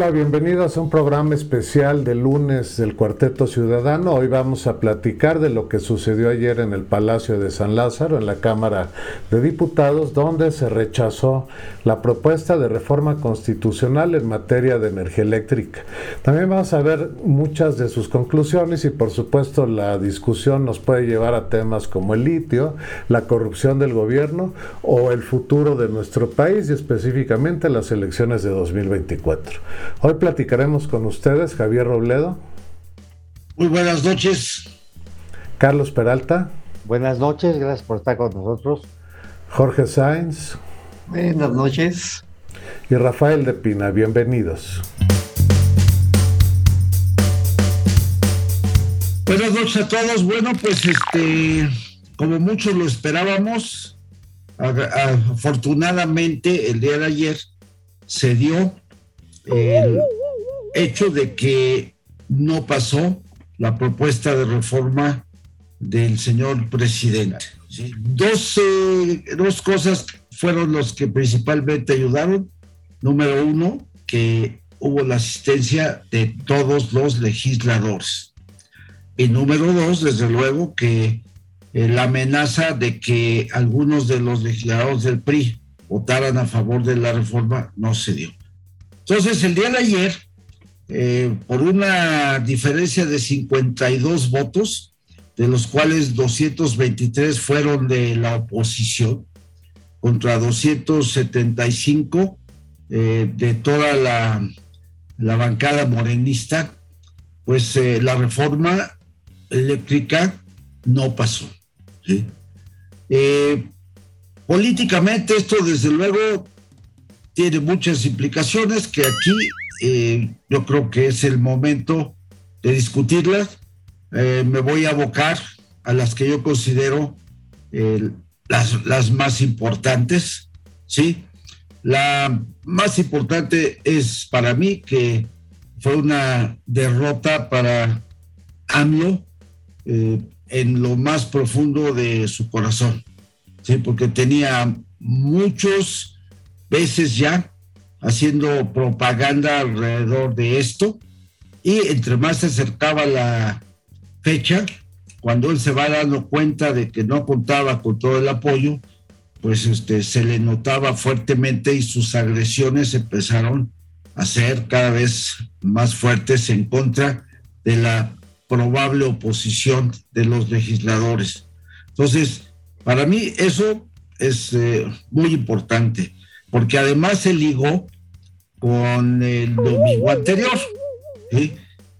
Hola, bienvenidos a un programa especial de lunes del Cuarteto Ciudadano. Hoy vamos a platicar de lo que sucedió ayer en el Palacio de San Lázaro, en la Cámara de Diputados, donde se rechazó la propuesta de reforma constitucional en materia de energía eléctrica. También vamos a ver muchas de sus conclusiones y por supuesto la discusión nos puede llevar a temas como el litio, la corrupción del gobierno o el futuro de nuestro país y específicamente las elecciones de 2024. Hoy platicaremos con ustedes, Javier Robledo. Muy buenas noches. Carlos Peralta. Buenas noches, gracias por estar con nosotros. Jorge Sainz. Buenas noches. Y Rafael de Pina, bienvenidos. Buenas noches a todos. Bueno, pues este, como muchos lo esperábamos, afortunadamente el día de ayer se dio el hecho de que no pasó la propuesta de reforma del señor presidente. Dos, cosas fueron los que principalmente ayudaron. Número uno, que hubo la asistencia de todos los legisladores. Y número dos, desde luego, que eh, la amenaza de que algunos de los legisladores del PRI votaran a favor de la reforma no se dio. Entonces, el día de ayer, eh, por una diferencia de 52 votos, de los cuales 223 fueron de la oposición, contra 275 eh, de toda la, bancada morenista, pues eh, la reforma eléctrica no pasó. políticamente esto desde luego tiene muchas implicaciones que aquí eh, yo creo que es el momento de discutirlas. Eh, me voy a abocar a las que yo considero las, las más importantes, ¿sí? La más importante es para mí que fue una derrota para AMLO eh, en lo más profundo de su corazón, ¿sí? Porque tenía muchos veces ya haciendo propaganda alrededor de esto y entre más se acercaba la fecha, cuando él se va dando cuenta de que no contaba con todo el apoyo, pues este, se le notaba fuertemente y sus agresiones empezaron a ser cada vez más fuertes en contra de la probable oposición de los legisladores. Entonces, para mí eso es eh, muy importante porque además se ligó con el domingo anterior,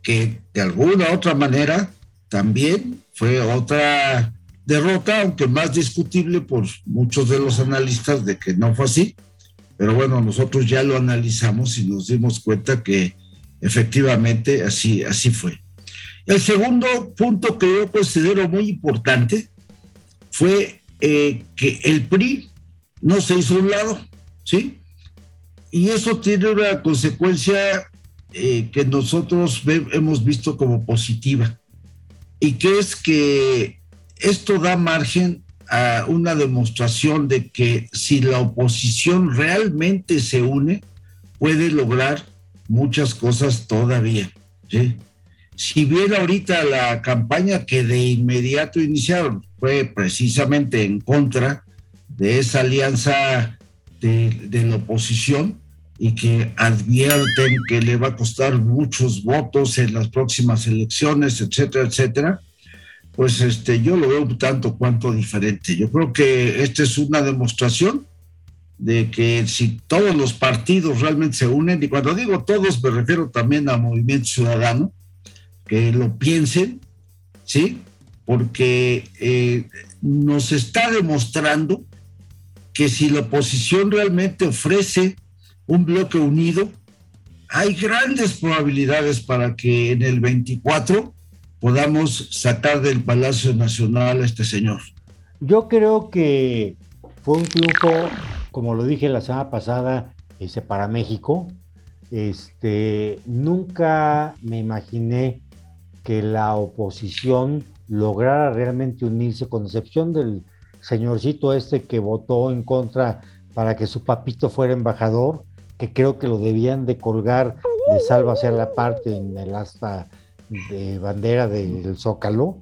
que de alguna otra manera también fue otra derrota, aunque más discutible por muchos de los analistas de que no fue así. Pero bueno, nosotros ya lo analizamos y nos dimos cuenta que efectivamente así, así fue. El segundo punto que yo considero muy importante fue eh, que el PRI no se hizo un lado. ¿Sí? Y eso tiene una consecuencia eh, que nosotros hemos visto como positiva, y que es que esto da margen a una demostración de que si la oposición realmente se une, puede lograr muchas cosas todavía. Si bien ahorita la campaña que de inmediato iniciaron fue precisamente en contra de esa alianza de, la oposición y que advierten que le va a costar muchos votos en las próximas elecciones, etcétera, etcétera, pues este, yo lo veo tanto cuanto diferente. Yo creo que esta es una demostración de que si todos los partidos realmente se unen, y cuando digo todos me refiero también a Movimiento Ciudadano, que lo piensen, ¿sí? Porque eh, nos está demostrando que si la oposición realmente ofrece un bloque unido, hay grandes probabilidades para que en el 24 podamos sacar del Palacio Nacional a este señor. Yo creo que fue un triunfo, como lo dije la semana pasada, ese para México. Este, nunca me imaginé que la oposición lograra realmente unirse, con excepción del señorcito este que votó en contra para que su papito fuera embajador, que creo que lo debían de colgar de Salva hacer la parte en el asta de bandera del Zócalo,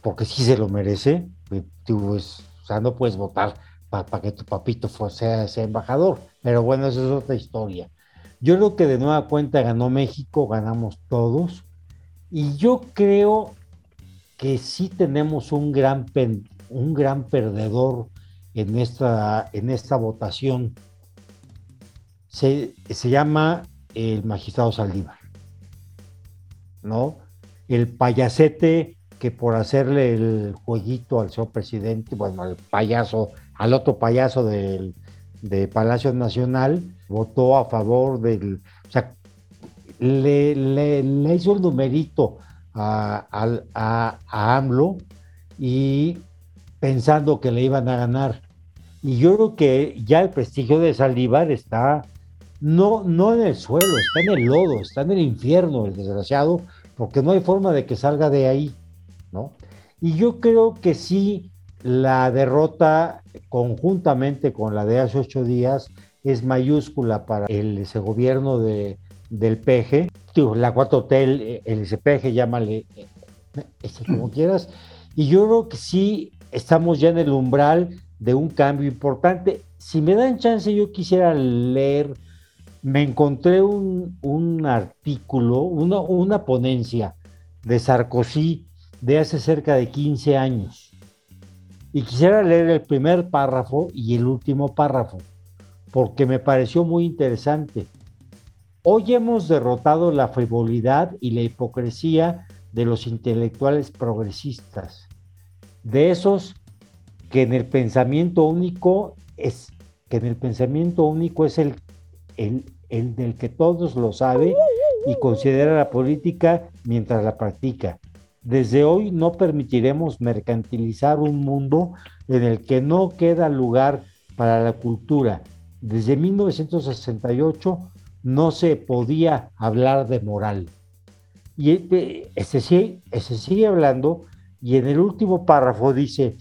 porque sí se lo merece. Pues, o sea, no puedes votar para que tu papito sea, sea embajador. Pero bueno, eso es otra historia. Yo creo que de nueva cuenta ganó México, ganamos todos. Y yo creo que sí tenemos un gran, un gran perdedor en esta, en esta votación. Se, se llama el magistrado Saldívar, ¿no? El payasete que por hacerle el jueguito al señor presidente, bueno, al payaso, al otro payaso del, de Palacio Nacional, votó a favor del, o sea, le, le, hizo el numerito a, a, a, AMLO y pensando que le iban a ganar. Y yo creo que ya el prestigio de Saldívar está no, no en el suelo, está en el lodo, está en el infierno, el desgraciado, porque no hay forma de que salga de ahí, ¿no? Y yo creo que sí, la derrota conjuntamente con la de hace ocho días es mayúscula para el, ese gobierno de, del PG, la 4 Hotel, el SPG, llámale ese como quieras, y yo creo que sí estamos ya en el umbral de un cambio importante. Si me dan chance, yo quisiera leer me encontré un, artículo, una, una, ponencia de Sarkozy de hace cerca de 15 años. Y quisiera leer el primer párrafo y el último párrafo, porque me pareció muy interesante. Hoy hemos derrotado la frivolidad y la hipocresía de los intelectuales progresistas, de esos que en el pensamiento único es que en el pensamiento único es el, el, el del que todos lo sabe y considera la política mientras la practica. Desde hoy no permitiremos mercantilizar un mundo en el que no queda lugar para la cultura. Desde 1968 no se podía hablar de moral. Y eh, ese sigue, sigue hablando y en el último párrafo dice,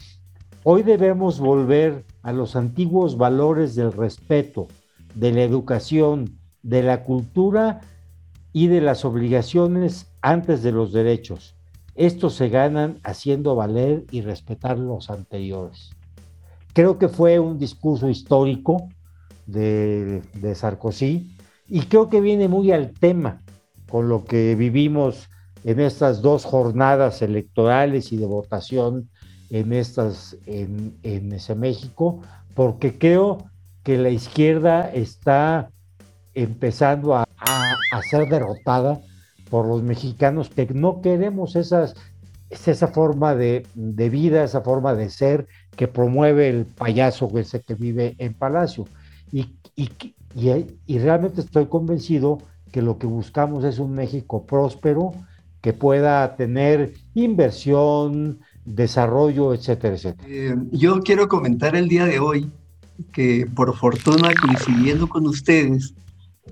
hoy debemos volver a los antiguos valores del respeto, de la educación, de la cultura y de las obligaciones antes de los derechos. Estos se ganan haciendo valer y respetar los anteriores. Creo que fue un discurso histórico de, Sarkozy y creo que viene muy al tema con lo que vivimos en estas dos jornadas electorales y de votación en estas en, en ese México, porque creo que la izquierda está empezando a, ser derrotada por los mexicanos que no queremos esas, esa forma de, vida, esa forma de ser que promueve el payaso ese que vive en Palacio. Y, y, y, realmente estoy convencido que lo que buscamos es un México próspero, que pueda tener inversión, desarrollo, etcétera, etcétera. Eh, yo quiero comentar el día de hoy que por fortuna coincidiendo con ustedes,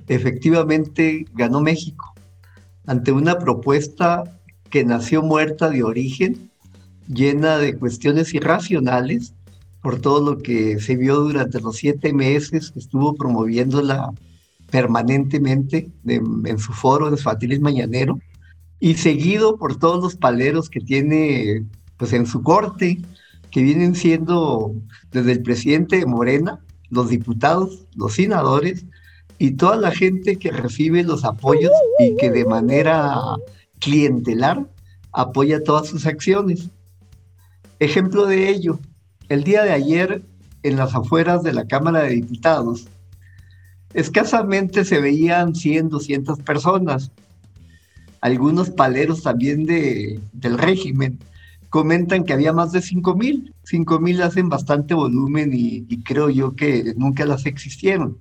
efectivamente ganó México ante una propuesta que nació muerta de origen, llena de cuestiones irracionales por todo lo que se vio durante los siete meses que estuvo promoviéndola permanentemente en su foro, su Fatilis Mañanero, y seguido por todos los paleros que tiene pues en su corte, que vienen siendo desde el presidente de Morena, los diputados, los senadores, y toda la gente que recibe los apoyos y que de manera clientelar apoya todas sus acciones. Ejemplo de ello, el día de ayer en las afueras de la Cámara de Diputados, escasamente se veían 100, 200 personas. Algunos paleros también de, del régimen comentan que había más de 5 mil. 5 mil hacen bastante volumen y, y creo yo que nunca las existieron.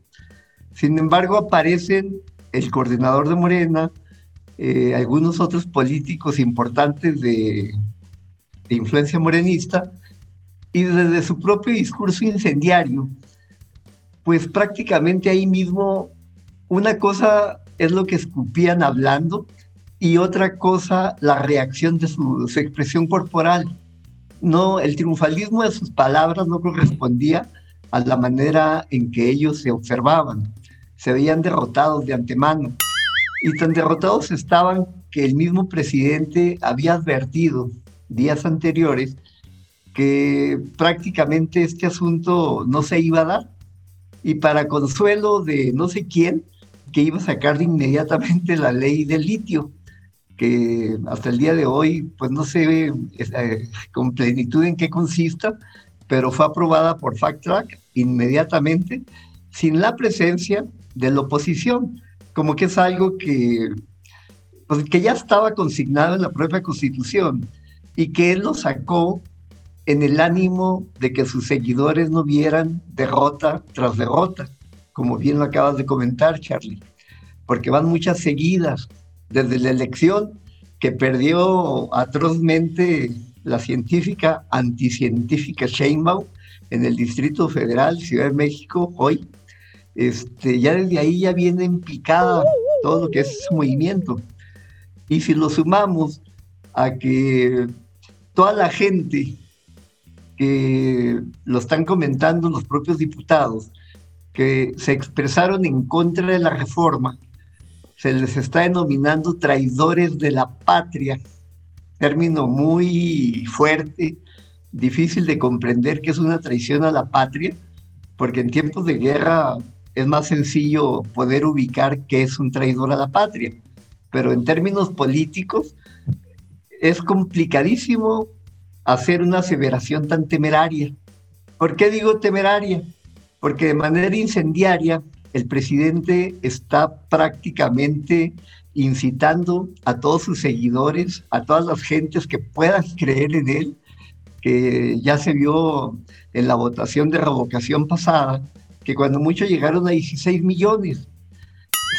Sin embargo, aparecen el coordinador de Morena, eh, algunos otros políticos importantes de, influencia morenista, y desde su propio discurso incendiario, pues prácticamente ahí mismo una cosa es lo que escupían hablando y otra cosa la reacción de su, expresión corporal. No, el triunfalismo de sus palabras no correspondía a la manera en que ellos se observaban se veían derrotados de antemano. Y tan derrotados estaban que el mismo presidente había advertido días anteriores que prácticamente este asunto no se iba a dar. Y para consuelo de no sé quién, que iba a sacar inmediatamente la ley del litio, que hasta el día de hoy pues no se ve eh, con plenitud en qué consista, pero fue aprobada por Fact Track inmediatamente, sin la presencia de la oposición, como que es algo que, pues, que ya estaba consignado en la propia Constitución y que él lo sacó en el ánimo de que sus seguidores no vieran derrota tras derrota, como bien lo acabas de comentar, Charlie, porque van muchas seguidas desde la elección que perdió atrozmente la científica anticientífica Sheinbaum en el Distrito Federal, Ciudad de México, hoy, este, ya desde ahí ya viene en picada todo lo que es su movimiento. Y si lo sumamos a que toda la gente que lo están comentando los propios diputados, que se expresaron en contra de la reforma, se les está denominando traidores de la patria término muy fuerte, difícil de comprender que es una traición a la patria, porque en tiempos de guerra es más sencillo poder ubicar qué es un traidor a la patria, pero en términos políticos es complicadísimo hacer una aseveración tan temeraria. ¿Por qué digo temeraria? Porque de manera incendiaria el presidente está prácticamente incitando a todos sus seguidores, a todas las gentes que puedan creer en él, que ya se vio en la votación de revocación pasada, que cuando muchos llegaron a 16 millones,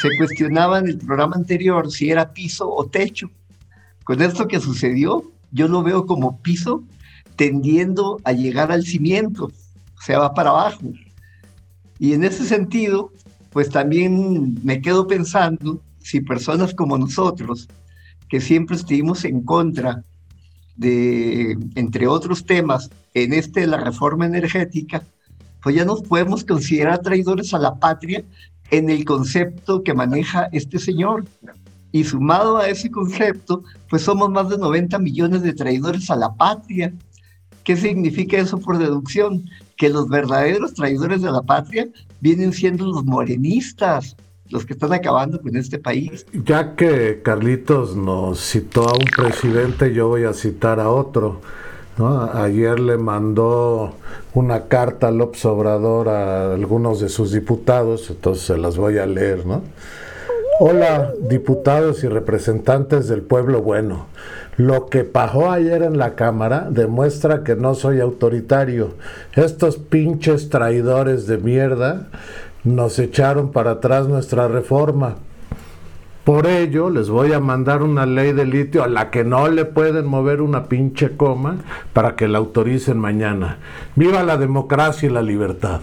se cuestionaba en el programa anterior si era piso o techo. Con esto que sucedió, yo lo veo como piso tendiendo a llegar al cimiento, o sea, va para abajo. Y en ese sentido, pues también me quedo pensando si personas como nosotros, que siempre estuvimos en contra de, entre otros temas, en este de la reforma energética, pues ya nos podemos considerar traidores a la patria en el concepto que maneja este señor. Y sumado a ese concepto, pues somos más de 90 millones de traidores a la patria. ¿Qué significa eso por deducción? Que los verdaderos traidores de la patria vienen siendo los morenistas, los que están acabando con este país. Ya que Carlitos nos citó a un presidente, yo voy a citar a otro. Ayer le mandó una carta al López Obrador a algunos de sus diputados, entonces se las voy a leer, ¿no? Hola, diputados y representantes del pueblo bueno. Lo que pasó ayer en la Cámara demuestra que no soy autoritario. Estos pinches traidores de mierda nos echaron para atrás nuestra reforma. Por ello, les voy a mandar una ley de litio a la que no le pueden mover una pinche coma para que la autoricen mañana. Viva la democracia y la libertad.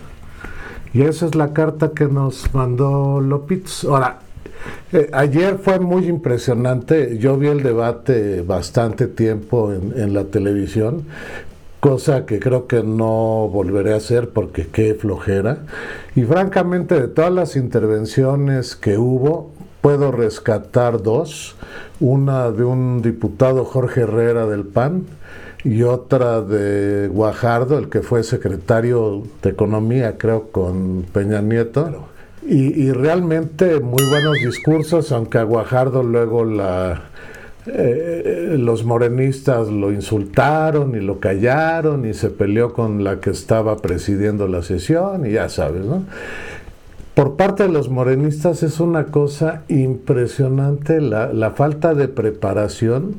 Y esa es la carta que nos mandó López. Ahora, eh, ayer fue muy impresionante. Yo vi el debate bastante tiempo en, en la televisión, cosa que creo que no volveré a hacer porque qué flojera. Y francamente, de todas las intervenciones que hubo, puedo rescatar dos. Una de un diputado Jorge Herrera del PAN y otra de Guajardo, el que fue secretario de Economía, creo, con Peña Nieto. Y, realmente muy buenos discursos, aunque a Guajardo luego eh, los morenistas lo insultaron y lo callaron y se peleó con la que estaba presidiendo la sesión y ya sabes, ¿no? Por parte de los morenistas es una cosa impresionante la, la falta de preparación,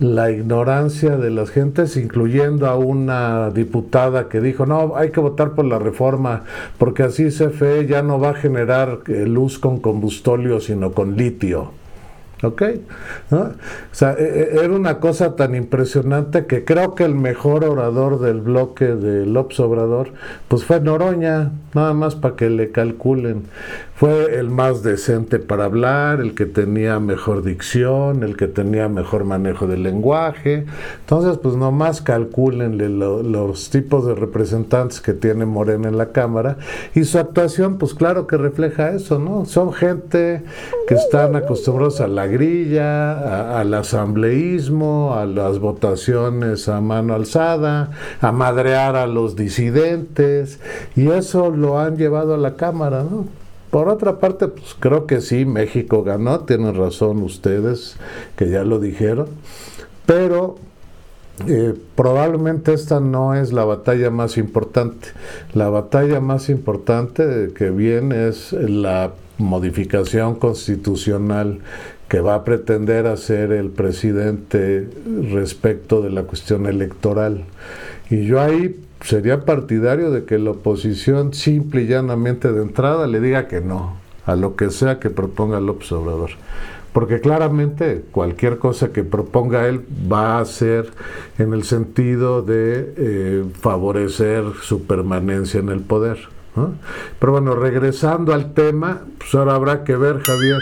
la ignorancia de las gentes, incluyendo a una diputada que dijo, no, hay que votar por la reforma, porque así CFE ya no va a generar eh, luz con combustóleo, sino con litio. ¿Ok? O sea, e, e, era una cosa tan impresionante que creo que el mejor orador del bloque de López Obrador, pues fue Noroña, nada más para que le calculen. Fue el más decente para hablar, el que tenía mejor dicción, el que tenía mejor manejo del lenguaje. Entonces, pues nomás calculenle los tipos de representantes que tiene Morena en la Cámara y su actuación, pues claro que refleja eso, ¿no? Son gente que están acostumbrados a la grilla, al asambleísmo, a las votaciones a mano alzada, a madrear a los disidentes y eso lo han llevado a la Cámara, ¿no? Por otra parte, pues creo que sí, México ganó, tienen razón ustedes, que ya lo dijeron, pero eh, probablemente esta no es la batalla más importante. La batalla más importante que viene es la modificación constitucional que va a pretender hacer el presidente respecto de la cuestión electoral. Y yo ahí sería partidario de que la oposición simple y llanamente de entrada le diga que no a lo que sea que proponga López Obrador. Porque claramente cualquier cosa que proponga él va a ser en el sentido de eh, favorecer su permanencia en el poder. Pero bueno, regresando al tema, pues ahora habrá que ver, Javier,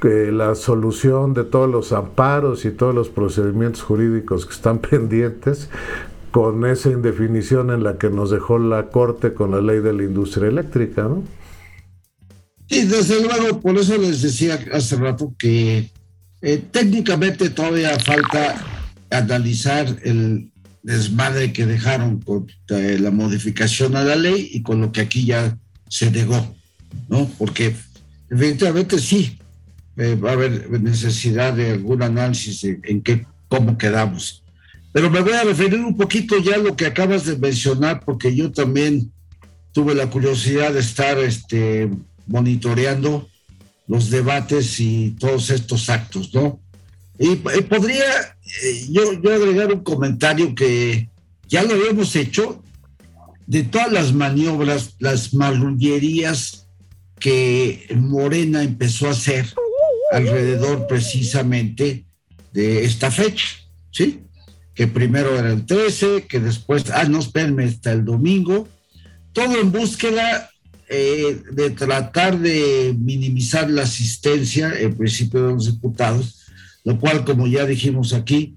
que la solución de todos los amparos y todos los procedimientos jurídicos que están pendientes, con esa indefinición en la que nos dejó la Corte con la ley de la industria eléctrica, ¿no? Sí, desde luego, por eso les decía hace rato que eh, técnicamente todavía falta analizar el desmadre que dejaron con eh, la modificación a la ley y con lo que aquí ya se negó, ¿no? Porque efectivamente sí, eh, va a haber necesidad de algún análisis en qué, cómo quedamos. Pero me voy a referir un poquito ya a lo que acabas de mencionar, porque yo también tuve la curiosidad de estar este, monitoreando los debates y todos estos actos, ¿no? Y, podría eh, yo, yo agregar un comentario que ya lo habíamos hecho de todas las maniobras, las marrullerías que Morena empezó a hacer alrededor precisamente de esta fecha, ¿sí? Que primero era el 13, que después, ah, no, espérenme, hasta el domingo, todo en búsqueda eh, de tratar de minimizar la asistencia, en principio de los diputados, lo cual, como ya dijimos aquí,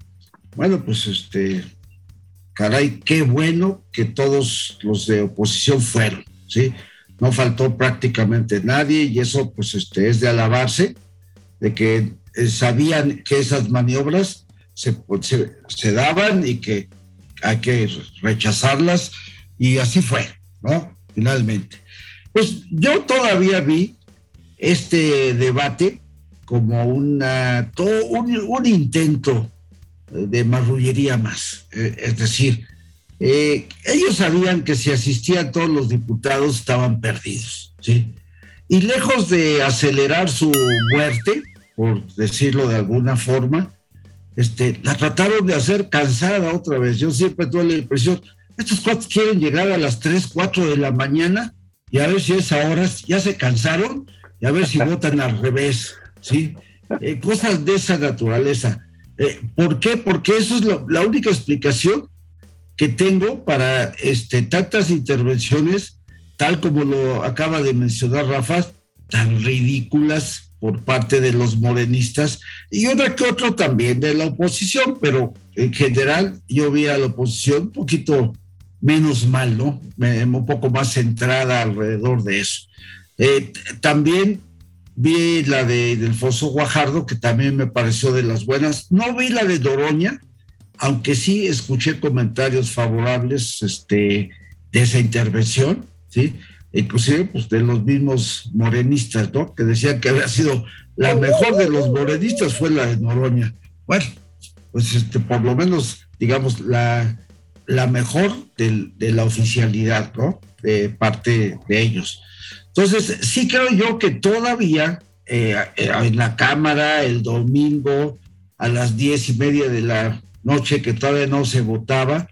bueno, pues este, caray, qué bueno que todos los de oposición fueron, ¿sí? No faltó prácticamente nadie y eso, pues, este, es de alabarse, de que eh, sabían que esas maniobras se, daban y que hay que rechazarlas y así fue, ¿no? Finalmente. Pues yo todavía vi este debate como una, todo un, intento de marrullería más. Eh, es decir, eh, ellos sabían que si asistían todos los diputados estaban perdidos, ¿sí? Y lejos de acelerar su muerte, por decirlo de alguna forma, este, la trataron de hacer cansada otra vez. Yo siempre tuve la impresión, estos cuatro quieren llegar a las 3, 4 de la mañana y a ver si es ahora, ya se cansaron y a ver si votan al revés, ¿sí? Eh, cosas de esa naturaleza. Eh, ¿Por qué? Porque eso es la única explicación que tengo para este, tantas intervenciones, tal como lo acaba de mencionar Rafa, tan ridículas, por parte de los morenistas y otra que otro también de la oposición, pero en general yo vi a la oposición un poquito menos mal, ¿no? Un poco más centrada alrededor de eso. Eh, también vi la de Delfoso Guajardo, que también me pareció de las buenas. No vi la de Doroña, aunque sí escuché comentarios favorables este, de esa intervención, ¿sí? Inclusive pues, de los mismos morenistas, ¿no? Que decían que había sido la mejor de los morenistas fue la de Noroña. Bueno, pues este, por lo menos, digamos, la, la mejor de la oficialidad, ¿no? De parte de ellos. Entonces, sí creo yo que todavía eh, en la Cámara el domingo a las diez y media de la noche, que todavía no se votaba,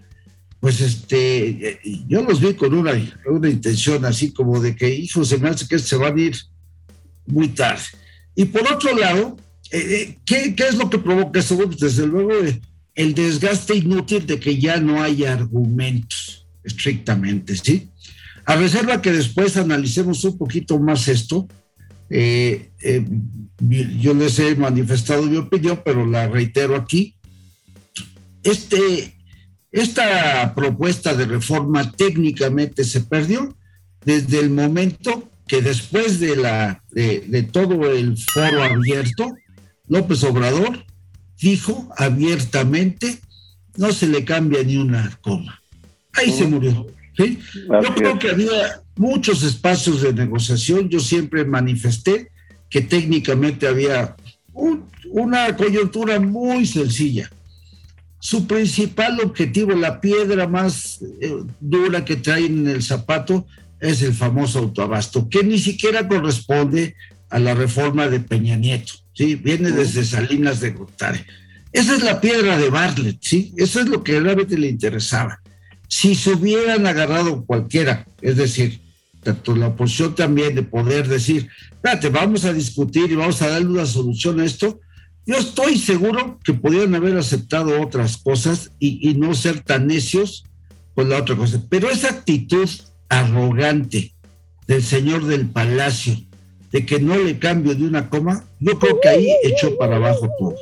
pues este, yo los vi con una, una intención así como de que, hijo, se me hace que se van a ir muy tarde. Y por otro lado, eh, eh, ¿qué, ¿qué, es lo que provoca? Pues desde luego eh, el desgaste inútil de que ya no hay argumentos estrictamente, ¿sí? A reserva que después analicemos un poquito más esto, Eh, eh, yo les he manifestado mi opinión, pero la reitero aquí. Este, esta propuesta de reforma técnicamente se perdió desde el momento que después de, la, de, todo el foro abierto, López Obrador dijo abiertamente, no se le cambia ni una coma. Ahí se murió. Yo creo que había muchos espacios de negociación. Yo siempre manifesté que técnicamente había una coyuntura muy sencilla. Su principal objetivo, la piedra más eh, dura que traen en el zapato, es el famoso autoabasto, que ni siquiera corresponde a la reforma de Peña Nieto, ¿sí? Viene desde Salinas de Gortari. Esa es la piedra de Bartlett, ¿sí? Eso es lo que realmente le interesaba. Si se hubieran agarrado cualquiera, es decir, tanto la oposición también de poder decir, espérate, vamos a discutir y vamos a darle una solución a esto, yo estoy seguro que podrían haber aceptado otras cosas y, y no ser tan necios con la otra cosa. Pero esa actitud arrogante del señor del palacio, de que no le cambio de una coma, yo creo que ahí echó para abajo todo.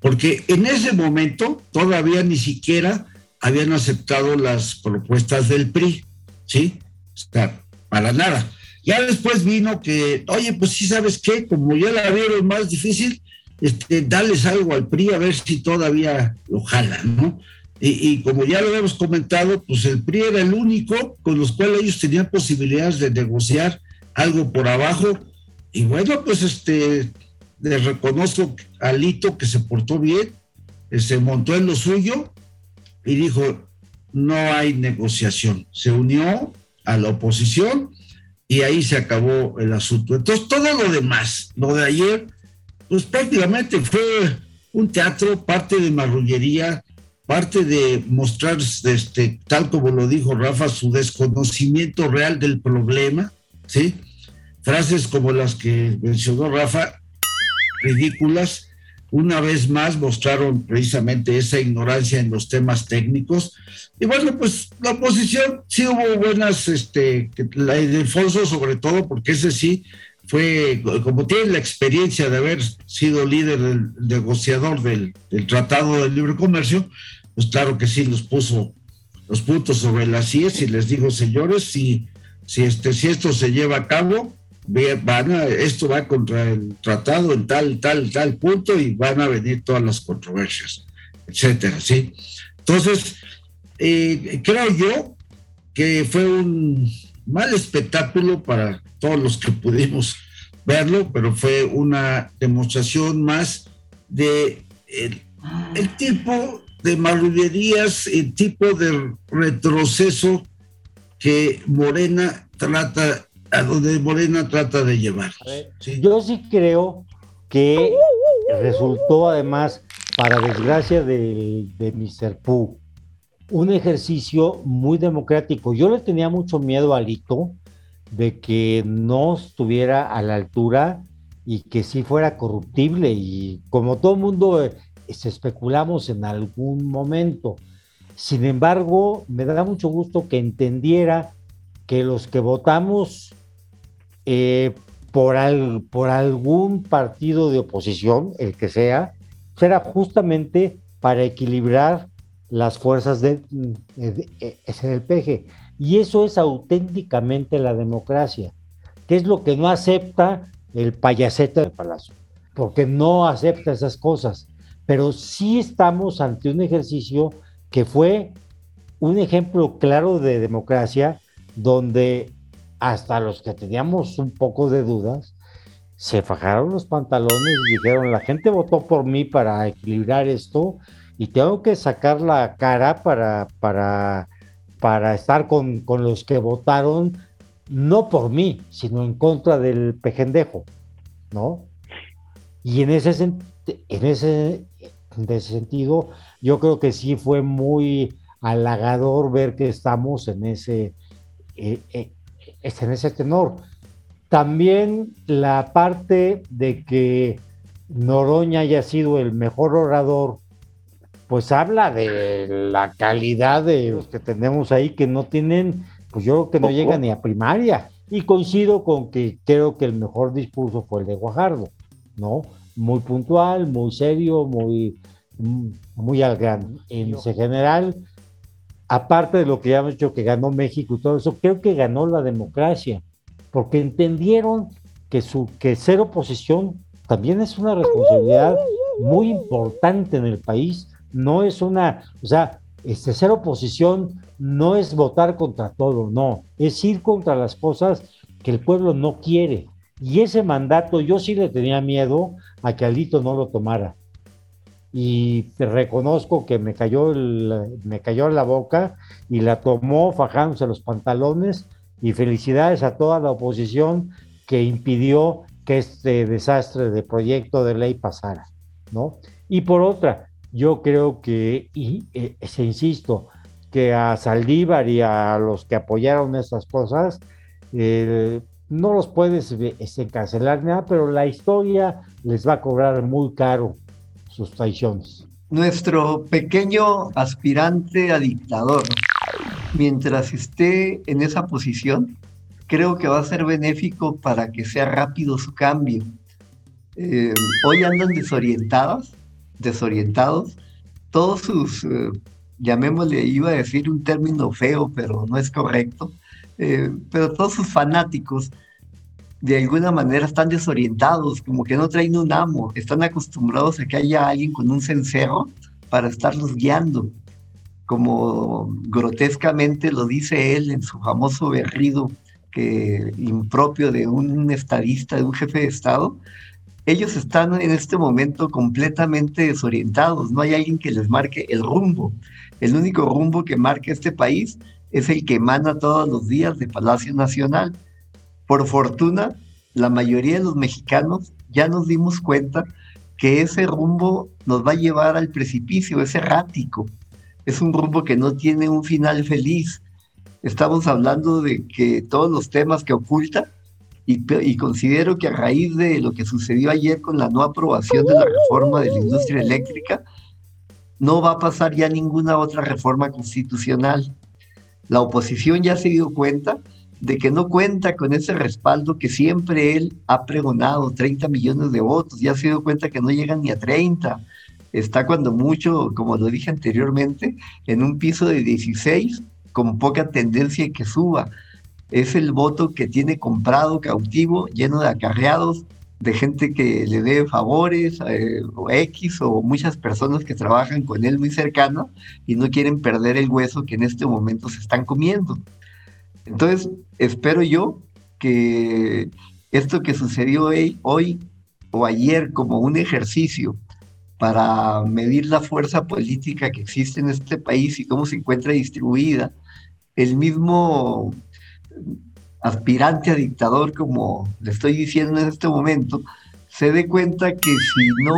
Porque en ese momento todavía ni siquiera habían aceptado las propuestas del PRI, ¿sí? está para nada. Ya después vino que, oye, pues sí, ¿sabes qué? Como ya la vieron más difícil, este, dales algo al PRI a ver si todavía lo jalan, ¿no? Y, como ya lo hemos comentado, pues el PRI era el único con los cuales ellos tenían posibilidades de negociar algo por abajo. Y bueno, pues este, le reconozco a Lito que se portó bien, se montó en lo suyo y dijo, no hay negociación. Se unió a la oposición y ahí se acabó el asunto. Entonces, todo lo demás, lo de ayer, pues prácticamente fue un teatro, parte de marrullería, parte de mostrar, este, tal como lo dijo Rafa, su desconocimiento real del problema, ¿sí? Frases como las que mencionó Rafa, ridículas, una vez más mostraron precisamente esa ignorancia en los temas técnicos. Y bueno, pues la oposición sí hubo buenas, este, la de Alfonso sobre todo, porque ese sí fue, como tiene la experiencia de haber sido líder del negociador del, del Tratado de Libre Comercio, pues claro que sí los puso los puntos sobre las IES y les dijo, señores, si, si, este, si esto se lleva a cabo, van a, esto va contra el tratado en tal, tal, tal punto y van a venir todas las controversias, etcétera, ¿sí? Entonces, eh, creo yo que fue un mal espectáculo para todos los que pudimos verlo, pero fue una demostración más de el, el tipo de marrullerías, el tipo de retroceso que Morena trata, a donde Morena trata de llevar. Yo sí creo que resultó además, para desgracia de, de Mr. Pooh, un ejercicio muy democrático. Yo le tenía mucho miedo a Lito de que no estuviera a la altura y que sí fuera corruptible. Y como todo mundo especulamos en algún momento. Sin embargo, me da mucho gusto que entendiera que los que votamos eh, por, por algún partido de oposición, el que sea, será justamente para equilibrar las fuerzas de, del peje. Y eso es auténticamente la democracia, que es lo que no acepta el payasete del palacio, porque no acepta esas cosas. Pero sí estamos ante un ejercicio que fue un ejemplo claro de democracia donde hasta los que teníamos un poco de dudas se fajaron los pantalones y dijeron, la gente votó por mí para equilibrar esto y tengo que sacar la cara para, para, para estar con, con los que votaron no por mí, sino en contra del pejendejo, ¿no? Y en ese, en ese de ese sentido, yo creo que sí fue muy halagador ver que estamos en ese, eh, eh, en ese tenor. También la parte de que Noroña haya sido el mejor orador, pues habla de la calidad de los que tenemos ahí que no tienen, pues yo creo que no llegan ni a primaria. Y coincido con que creo que el mejor discurso fue el de Guajardo, ¿no? Muy puntual, muy serio, muy, muy al grano. En general, aparte de lo que ya hemos dicho que ganó México y todo eso, creo que ganó la democracia, porque entendieron que, su, que ser oposición también es una responsabilidad muy importante en el país, no es una, o sea, este, ser oposición no es votar contra todo, no, es ir contra las cosas que el pueblo no quiere. Y ese mandato yo sí le tenía miedo a que Alito no lo tomara. Y reconozco que me cayó, me cayó la boca y la tomó fajándose los pantalones. Y felicidades a toda la oposición que impidió que este desastre de proyecto de ley pasara, ¿no? Y por otra, yo creo que, y eh, se insisto, que a Saldívar y a los que apoyaron estas cosas, eh, no los puedes este, encarcelar nada, pero la historia les va a cobrar muy caro sus traiciones. Nuestro pequeño aspirante a dictador, mientras esté en esa posición, creo que va a ser benéfico para que sea rápido su cambio. Eh, hoy andan desorientados, desorientados, todos sus, eh, llamémosle, iba a decir un término feo, pero no es correcto, eh, pero todos sus fanáticos de alguna manera están desorientados, como que no traen un amo, están acostumbrados a que haya alguien con un cencerro para estarlos guiando, como grotescamente lo dice él en su famoso berrido que impropio de un estadista, de un jefe de Estado, ellos están en este momento completamente desorientados, no hay alguien que les marque el rumbo. El único rumbo que marca este país es el que emana todos los días de Palacio Nacional. Por fortuna, la mayoría de los mexicanos ya nos dimos cuenta que ese rumbo nos va a llevar al precipicio, es errático, es un rumbo que no tiene un final feliz. Estamos hablando de que todos los temas que oculta y, considero que a raíz de lo que sucedió ayer con la no aprobación de la reforma de la industria eléctrica, no va a pasar ya ninguna otra reforma constitucional. La oposición ya se dio cuenta de que no cuenta con ese respaldo que siempre él ha pregonado, 30 millones de votos, ya se dio cuenta que no llegan ni a 30. Está cuando mucho, como lo dije anteriormente, en un piso de 16 con poca tendencia que suba es el voto que tiene comprado cautivo, lleno de acarreados, de gente que le dé favores, eh, o X, o muchas personas que trabajan con él muy cercano y no quieren perder el hueso que en este momento se están comiendo. Entonces, espero yo que esto que sucedió hoy o ayer como un ejercicio para medir la fuerza política que existe en este país y cómo se encuentra distribuida, el mismo aspirante a dictador, como le estoy diciendo en este momento, se dé cuenta que si no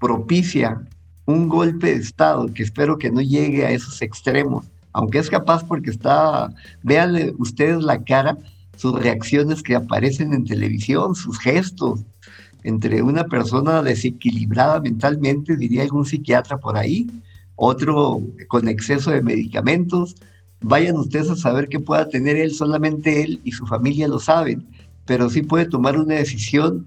propicia un golpe de Estado, que espero que no llegue a esos extremos, aunque es capaz porque está, vean ustedes la cara, sus reacciones que aparecen en televisión, sus gestos, entre una persona desequilibrada mentalmente, diría algún psiquiatra por ahí, otro con exceso de medicamentos, vayan ustedes a saber qué pueda tener él, solamente él y su familia lo saben, pero sí puede tomar una decisión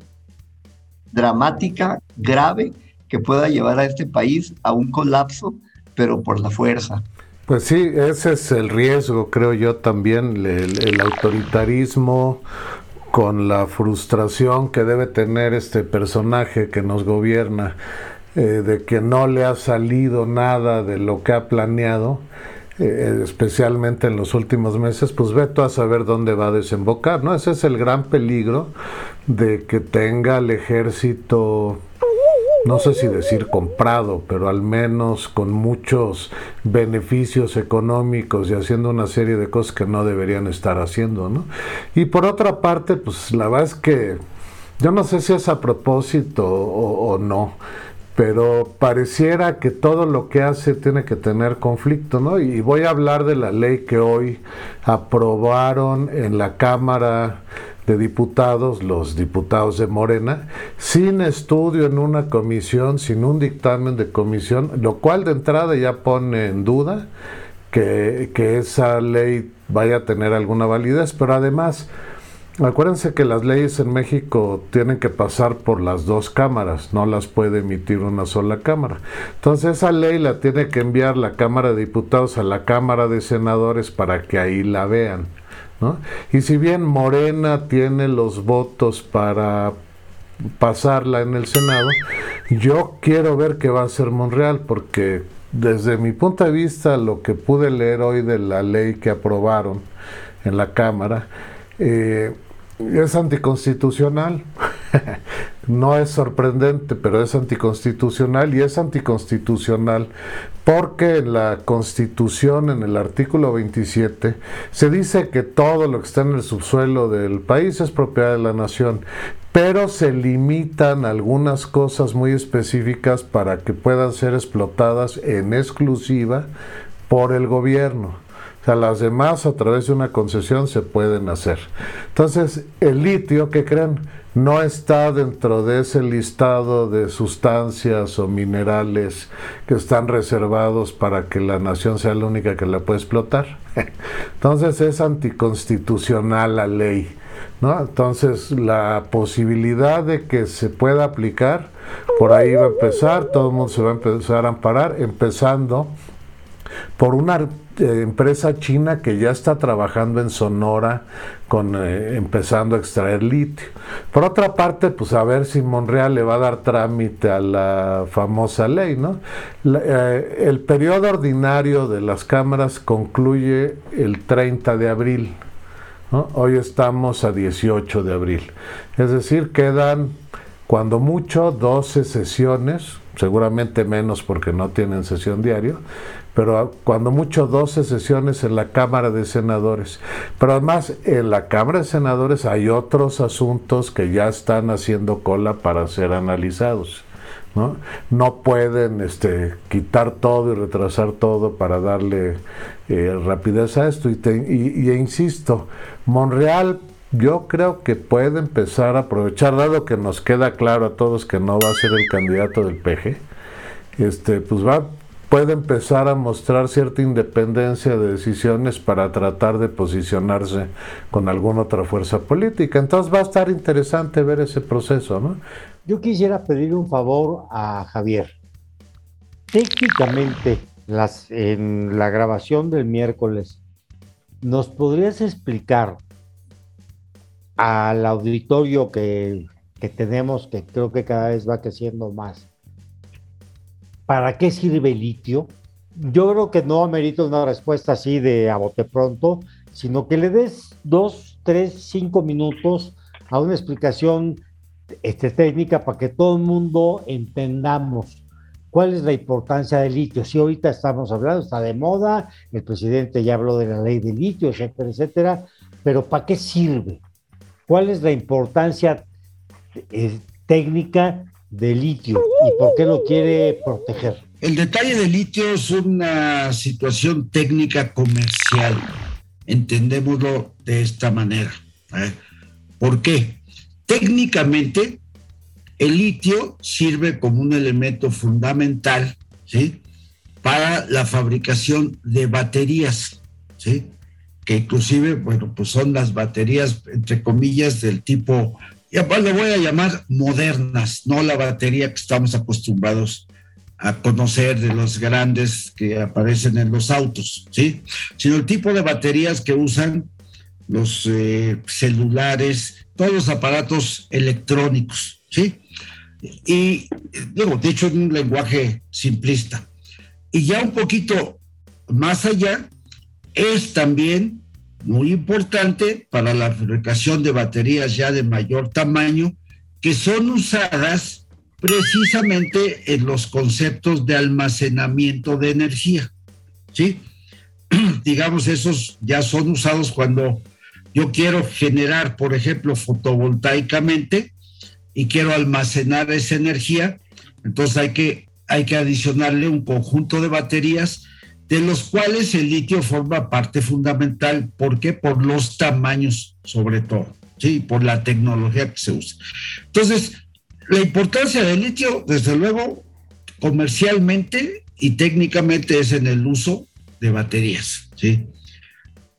dramática, grave, que pueda llevar a este país a un colapso, pero por la fuerza. Pues sí, ese es el riesgo, creo yo también, el, autoritarismo con la frustración que debe tener este personaje que nos gobierna, eh, de que no le ha salido nada de lo que ha planeado eh, especialmente en los últimos meses, pues ve a saber dónde va a desembocar, ¿no? Ese es el gran peligro de que tenga el ejército, no sé si decir comprado, pero al menos con muchos beneficios económicos y haciendo una serie de cosas que no deberían estar haciendo, ¿no? Y por otra parte, pues la verdad es que yo no sé si es a propósito o no pero pareciera que todo lo que hace tiene que tener conflicto, ¿no? Y voy a hablar de la ley que hoy aprobaron en la Cámara de Diputados, los diputados de Morena, sin estudio en una comisión, sin un dictamen de comisión, lo cual de entrada ya pone en duda que, que esa ley vaya a tener alguna validez, pero además Acuérdense que las leyes en México tienen que pasar por las dos cámaras, no las puede emitir una sola cámara. Entonces esa ley la tiene que enviar la Cámara de Diputados a la Cámara de Senadores para que ahí la vean. Y si bien Morena tiene los votos para pasarla en el Senado, yo quiero ver qué va a hacer Monreal, porque desde mi punto de vista, lo que pude leer hoy de la ley que aprobaron en la Cámara, eh, es anticonstitucional. no es sorprendente, pero es anticonstitucional y es anticonstitucional porque en la Constitución, en el artículo 27, se dice que todo lo que está en el subsuelo del país es propiedad de la nación, pero se limitan algunas cosas muy específicas para que puedan ser explotadas en exclusiva por el gobierno. O sea, las demás a través de una concesión se pueden hacer. Entonces, el litio, que creen? No está dentro de ese listado de sustancias o minerales que están reservados para que la nación sea la única que la puede explotar. Entonces es anticonstitucional la ley. ¿no? Entonces la posibilidad de que se pueda aplicar, por ahí va a empezar, todo el mundo se va a empezar a amparar, empezando por una eh, empresa china que ya está trabajando en Sonora con eh, empezando a extraer litio. Por otra parte, pues a ver si Monreal le va a dar trámite a la famosa ley, ¿no? Eh, el periodo ordinario de las cámaras concluye el 30 de abril. Hoy estamos a 18 de abril. Es decir, quedan cuando mucho 12 sesiones, seguramente menos porque no tienen sesión diario, pero cuando mucho 12 sesiones en la Cámara de Senadores. Pero además en la Cámara de Senadores hay otros asuntos que ya están haciendo cola para ser analizados. No, no pueden este, quitar todo y retrasar todo para darle eh, rapidez a esto. Y, y insisto, Monreal yo creo que puede empezar a aprovechar, dado que nos queda claro a todos que no va a ser el candidato del PG, este, pues va puede empezar a mostrar cierta independencia de decisiones para tratar de posicionarse con alguna otra fuerza política. Entonces va a estar interesante ver ese proceso, ¿no? Yo quisiera pedir un favor a Javier. Técnicamente, en la grabación del miércoles, ¿nos podrías explicar al auditorio que, que tenemos, que creo que cada vez va creciendo más, ¿Para qué sirve el litio? Yo creo que no amerita una respuesta así de a bote pronto, sino que le des dos, tres, cinco minutos a una explicación este, técnica para que todo el mundo entendamos cuál es la importancia del litio. Si ahorita estamos hablando, está de moda, el presidente ya habló de la ley del litio, etcétera, etcétera, pero ¿para qué sirve? ¿Cuál es la importancia eh, técnica de litio y por qué lo quiere proteger? El detalle del litio es una situación técnica comercial, entendémoslo de esta manera. ¿eh? ¿Por qué? Técnicamente, el litio sirve como un elemento fundamental ¿sí? para la fabricación de baterías, ¿sí? que inclusive, bueno, pues son las baterías, entre comillas, del tipo y aparte voy a llamar modernas, no la batería que estamos acostumbrados a conocer de los grandes que aparecen en los autos, ¿sí? Sino el tipo de baterías que usan los eh, celulares, todos los aparatos electrónicos, ¿sí? Y digo, de hecho en un lenguaje simplista. Y ya un poquito más allá, es también muy importante para la fabricación de baterías ya de mayor tamaño, que son usadas precisamente en los conceptos de almacenamiento de energía. ¿Sí? Digamos, esos ya son usados cuando yo quiero generar, por ejemplo, fotovoltaicamente y quiero almacenar esa energía, entonces hay que, hay que adicionarle un conjunto de baterías de los cuales el litio forma parte fundamental. ¿Por qué? Por los tamaños, sobre todo, ¿sí? Por la tecnología que se usa. Entonces, la importancia del litio, desde luego, comercialmente y técnicamente es en el uso de baterías, ¿sí?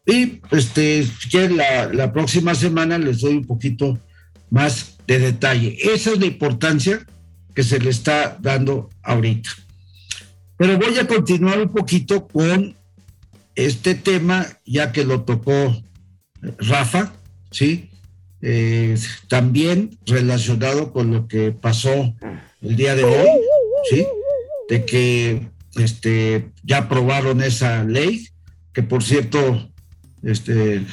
Y este, la, la próxima semana les doy un poquito más de detalle. Esa es la importancia que se le está dando ahorita. Pero voy a continuar un poquito con este tema, ya que lo tocó Rafa, ¿sí? Eh, también relacionado con lo que pasó el día de hoy, ¿sí? De que este, ya aprobaron esa ley, que por cierto, este,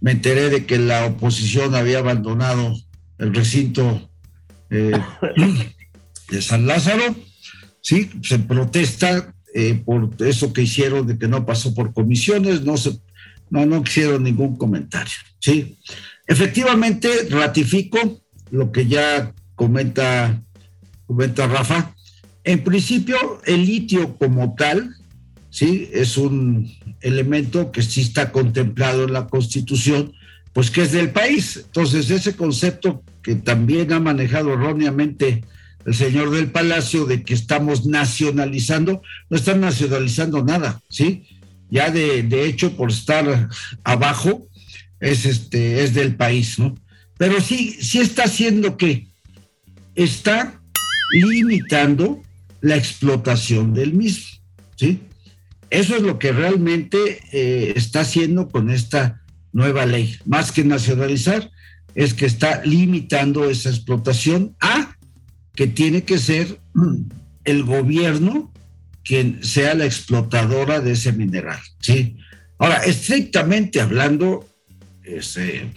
me enteré de que la oposición había abandonado el recinto eh, de San Lázaro, ¿sí? Se protesta eh, por eso que hicieron de que no pasó por comisiones, no, se, no, no hicieron ningún comentario, ¿sí? Efectivamente, ratifico lo que ya comenta, comenta Rafa. En principio, el litio como tal, ¿sí? Es un elemento que sí está contemplado en la Constitución, pues que es del país. Entonces, ese concepto que también ha manejado erróneamente el señor del Palacio de que estamos nacionalizando, no están nacionalizando nada, ¿sí? Ya de, de hecho, por estar abajo, es, este, es del país, ¿no? Pero sí, sí está haciendo que está limitando la explotación del mismo, ¿sí? Eso es lo que realmente eh, está haciendo con esta nueva ley. Más que nacionalizar, es que está limitando esa explotación a que tiene que ser el gobierno quien sea la explotadora de ese mineral, ¿sí? Ahora, estrictamente hablando, ese,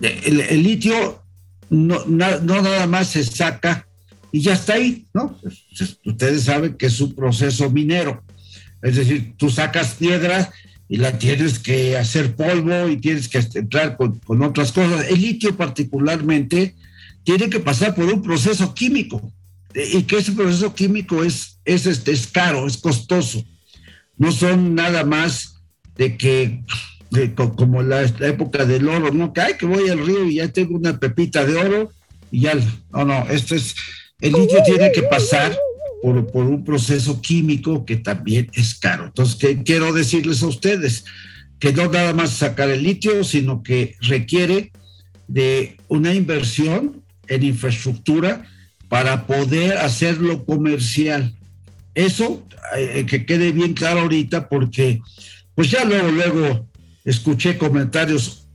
el, litio no, nada más se saca y ya está ahí, ¿no? Ustedes saben que es un proceso minero. Es decir, tú sacas piedra y la tienes que hacer polvo y tienes que entrar con, otras cosas. El litio particularmente tiene que pasar por un proceso químico y que ese proceso químico es, es, este, es caro, es costoso. No son nada más de que como la, época del oro, ¿no? Que, ay, que voy al río y ya tengo una pepita de oro y ya, no, no, esto es, el litio tiene que pasar por, por un proceso químico que también es caro. Entonces, ¿qué quiero decirles a ustedes? Que no nada más sacar el litio, sino que requiere de una inversión en infraestructura para poder hacerlo comercial. Eso eh, que quede bien claro ahorita porque pues ya luego, luego escuché comentarios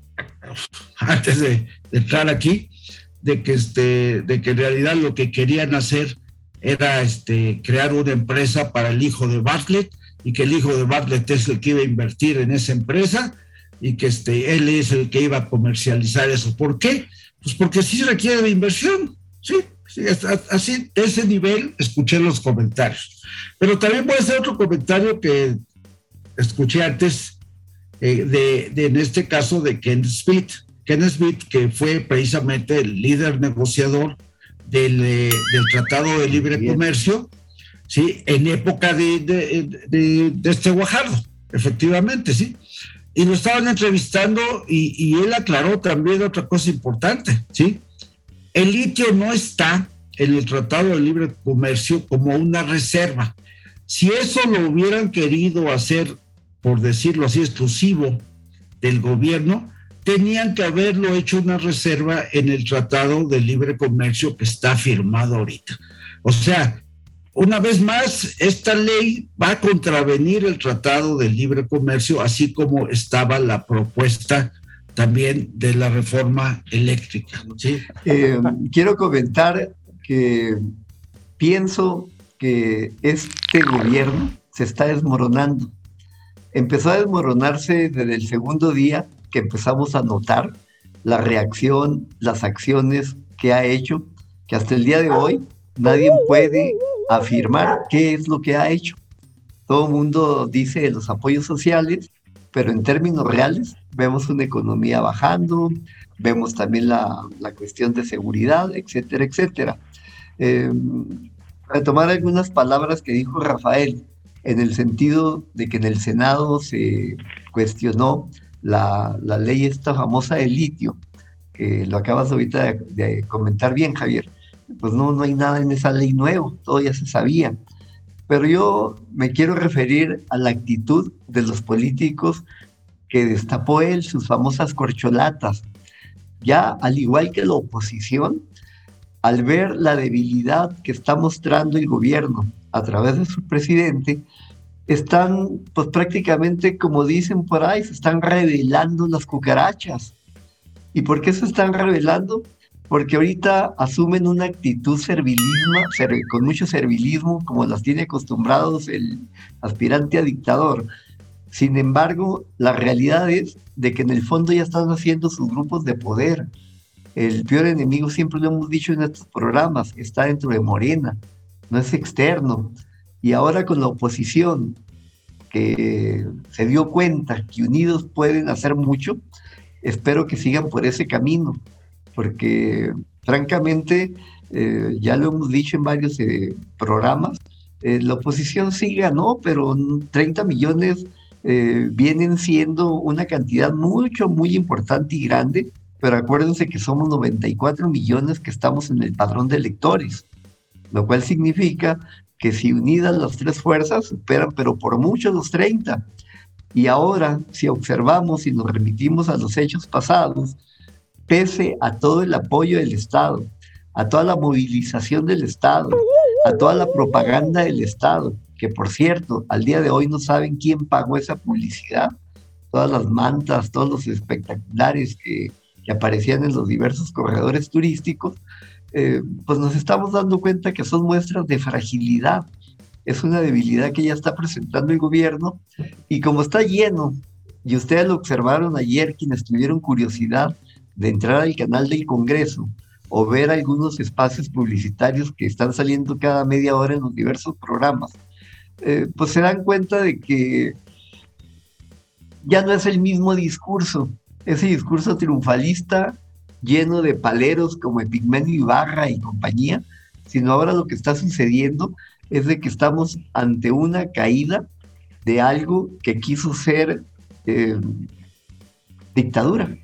antes de, entrar aquí de que este de que en realidad lo que querían hacer era este crear una empresa para el hijo de Bartlett y que el hijo de Bartlett es el que iba a invertir en esa empresa y que este él es el que iba a comercializar eso. ¿Por qué? Pues porque sí requiere de inversión, sí, sí así ese nivel escuché los comentarios. Pero también puede ser otro comentario que escuché antes eh, de, en este caso de Ken Smith. Ken Smith, que fue precisamente el líder negociador del, eh, Tratado de Libre Comercio, ¿sí? En época de, de, este Guajardo, efectivamente, ¿sí? Y lo estaban entrevistando y, él aclaró también otra cosa importante, ¿sí? El litio no está en el Tratado de Libre Comercio como una reserva. Si eso lo hubieran querido hacer por decirlo así, exclusivo del gobierno, tenían que haberlo hecho una reserva en el Tratado de Libre Comercio que está firmado ahorita. O sea, una vez más, esta ley va a contravenir el Tratado de Libre Comercio, así como estaba la propuesta también de la reforma eléctrica. Eh, quiero comentar que pienso que este gobierno se está desmoronando empezó a desmoronarse desde el segundo día que empezamos a notar la reacción, las acciones que ha hecho, que hasta el día de hoy nadie puede afirmar qué es lo que ha hecho. Todo el mundo dice los apoyos sociales, pero en términos reales vemos una economía bajando, vemos también la, cuestión de seguridad, etcétera, etcétera. Eh, retomar algunas palabras que dijo Rafael, en el sentido de que en el Senado se cuestionó la, ley esta famosa del litio, que lo acabas ahorita de, comentar bien, Javier. Pues no, no hay nada en esa ley nuevo, todo ya se sabía. pero yo me quiero referir a la actitud de los políticos que destapó él, sus famosas corcholatas. Ya, al igual que la oposición, al ver la debilidad que está mostrando el gobierno a través de su presidente, están, pues prácticamente, como dicen por ahí, se están revelando las cucarachas. ¿Y por qué se están revelando? Porque ahorita asumen una actitud servilismo, con mucho servilismo, como las tiene acostumbrados el aspirante a dictador. Sin embargo, la realidad es de que en el fondo ya están haciendo sus grupos de poder. El peor enemigo, siempre lo hemos dicho en estos programas, está dentro de Morena, no es externo. Y ahora con la oposición, que se dio cuenta que unidos pueden hacer mucho, espero que sigan por ese camino, porque francamente, eh, ya lo hemos dicho en varios eh, programas, eh, la oposición sí ganó, pero 30 millones vienen siendo una cantidad mucho, muy importante y grande, pero acuérdense que somos 94 millones que estamos en el padrón de electores, lo cual significa que si unidas las tres fuerzas superan, pero por mucho los 30. Y ahora, si observamos y nos remitimos a los hechos pasados, pese a todo el apoyo del Estado, a toda la movilización del Estado, a toda la propaganda del Estado, que por cierto, al día de hoy no saben quién pagó esa publicidad, todas las mantas, todos los espectaculares que, aparecían en los diversos corredores turísticos, eh, pues nos estamos dando cuenta que son muestras de fragilidad. Es una debilidad que ya está presentando el gobierno y como está lleno, y ustedes lo observaron ayer quienes tuvieron curiosidad de entrar al canal del Congreso o ver algunos espacios publicitarios que están saliendo cada media hora en los diversos programas, eh, pues se dan cuenta de que ya no es el mismo discurso, ese discurso triunfalista lleno de paleros como Epigmenio Ibarra y compañía, sino ahora lo que está sucediendo es de que estamos ante una caída de algo que quiso ser eh, dictadura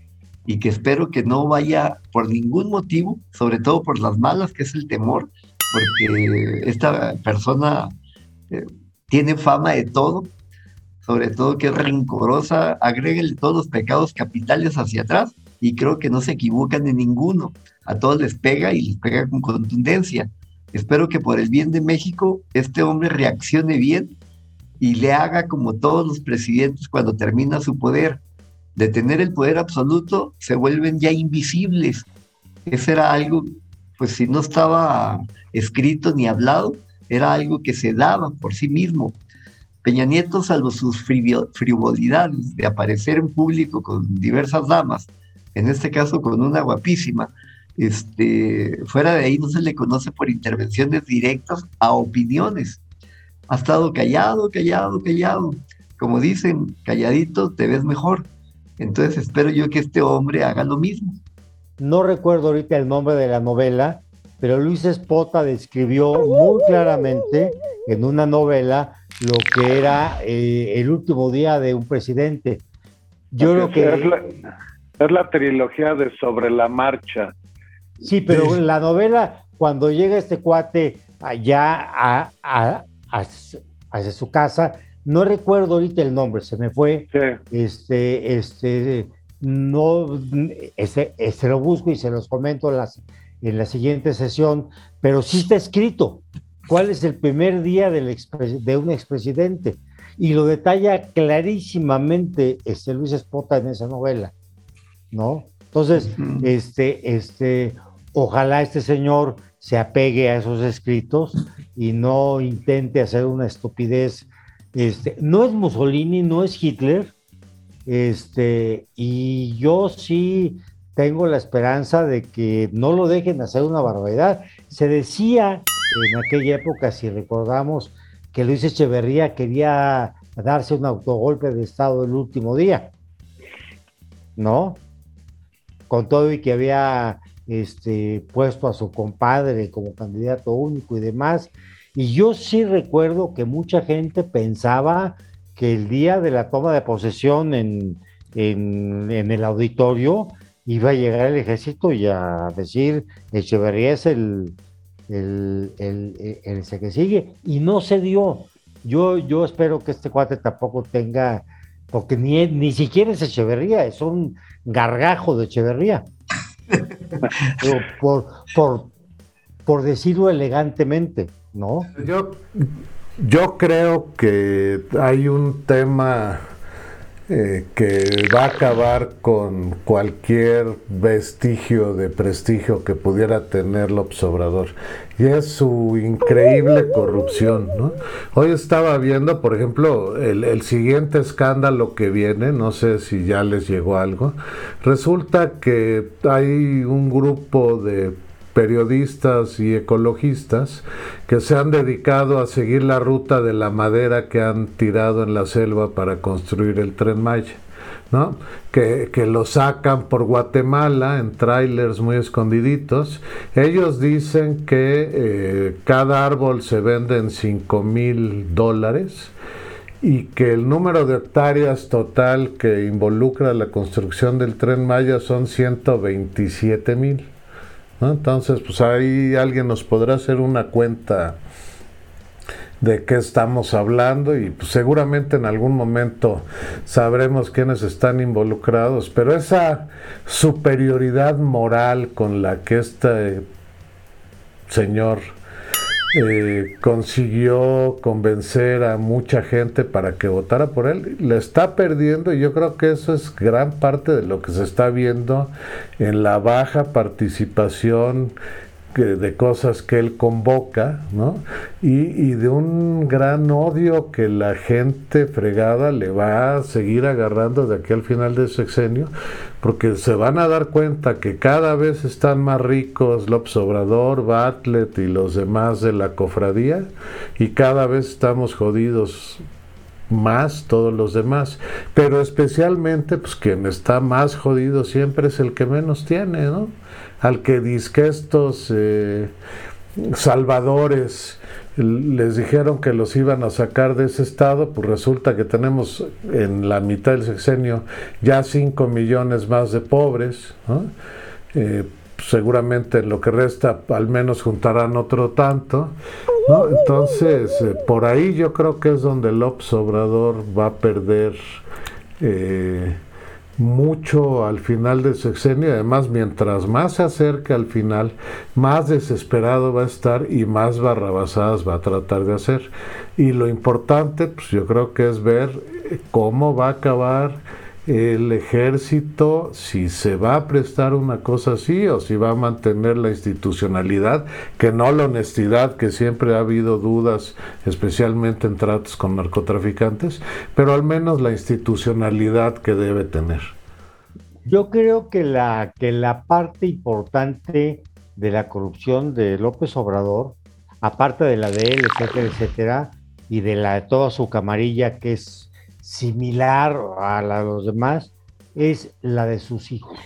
y que espero que no vaya por ningún motivo, sobre todo por las malas, que es el temor, porque esta persona eh, tiene fama de todo, sobre todo que es rencorosa, agréguele todos los pecados capitales hacia atrás y creo que no se equivocan en ninguno. A todos les pega y les pega con contundencia. Espero que por el bien de México este hombre reaccione bien y le haga como todos los presidentes cuando termina su poder. De tener el poder absoluto se vuelven ya invisibles. Ese era algo, pues si no estaba escrito ni hablado, era algo que se daba por sí mismo. Peña Nieto, salvo sus frivolidades de aparecer en público con diversas damas, en este caso con una guapísima. Este, fuera de ahí no se le conoce por intervenciones directas a opiniones. Ha estado callado, callado, callado. Como dicen, calladito te ves mejor. Entonces espero yo que este hombre haga lo mismo. No recuerdo ahorita el nombre de la novela, pero Luis Espota describió muy claramente en una novela lo que era eh, el último día de un presidente. Yo creo que... Es la trilogía de Sobre la Marcha. Sí, pero la novela, cuando llega este cuate allá a, a, hacia su casa, no recuerdo ahorita el nombre, se me fue. Este, este, no, ese, ese, lo busco y se los comento en, las, en la siguiente sesión, pero sí está escrito cuál es el primer día del de un expresidente y lo detalla clarísimamente este Luis Espota en esa novela. ¿no? Entonces, este, este, ojalá este señor se apegue a esos escritos y no intente hacer una estupidez. Este, no es Mussolini, no es Hitler, este, y yo sí tengo la esperanza de que no lo dejen hacer una barbaridad. Se decía en aquella época, si recordamos, que Luis Echeverría quería darse un autogolpe de Estado el último día, ¿no? con todo y que había este, puesto a su compadre como candidato único y demás. Y yo sí recuerdo que mucha gente pensaba que el día de la toma de posesión en, en, el auditorio iba a llegar el ejército y a decir, Echeverría es el, el, el, el, que sigue. Y no se dio. Yo, yo espero que este cuate tampoco tenga, porque ni, ni siquiera es Echeverría, es un gargajo de Echeverría. por, por, por decirlo elegantemente, ¿no? Yo, yo creo que hay un tema eh, que va a acabar con cualquier vestigio de prestigio que pudiera tener López Obrador. Y es su increíble corrupción. ¿no? Hoy estaba viendo, por ejemplo, el, el, siguiente escándalo que viene, no sé si ya les llegó algo. Resulta que hay un grupo de periodistas y ecologistas que se han dedicado a seguir la ruta de la madera que han tirado en la selva para construir el tren Maya. ¿no? Que, lo sacan por Guatemala en trailers muy escondiditos. Ellos dicen que eh, cada árbol se vende en 5 mil dólares y que el número de hectáreas total que involucra la construcción del tren Maya son 127 mil. Entonces, pues ahí alguien nos podrá hacer una cuenta de qué estamos hablando y pues, seguramente en algún momento sabremos quiénes están involucrados, pero esa superioridad moral con la que este señor eh, consiguió convencer a mucha gente para que votara por él. Le está perdiendo y yo creo que eso es gran parte de lo que se está viendo en la baja participación de cosas que él convoca, ¿no? Y, de un gran odio que la gente fregada le va a seguir agarrando de aquí al final del sexenio, porque se van a dar cuenta que cada vez están más ricos López Obrador, Bartlett y los demás de la cofradía, y cada vez estamos jodidos más todos los demás, pero especialmente pues quien está más jodido siempre es el que menos tiene, ¿no? al que disque estos eh, salvadores les dijeron que los iban a sacar de ese estado, pues resulta que tenemos en la mitad del sexenio ya 5 millones más de pobres. Eh, seguramente en lo que resta al menos juntarán otro tanto. Entonces, eh, por ahí yo creo que es donde López Obrador va a perder mucho al final del sexenio. Además, mientras más se acerque al final, más desesperado va a estar y más barrabasadas va a tratar de hacer. Y lo importante, pues yo creo que es ver cómo va a acabar el ejército, si se va a prestar una cosa así o si va a mantener la institucionalidad, que no la honestidad, que siempre ha habido dudas, especialmente en tratos con narcotraficantes, pero al menos la institucionalidad que debe tener. Yo creo que la, que la parte importante de la corrupción de López Obrador, aparte de la de él, etcétera, etcétera, y de la de toda su camarilla que es similar a la de los demás es la de sus hijos,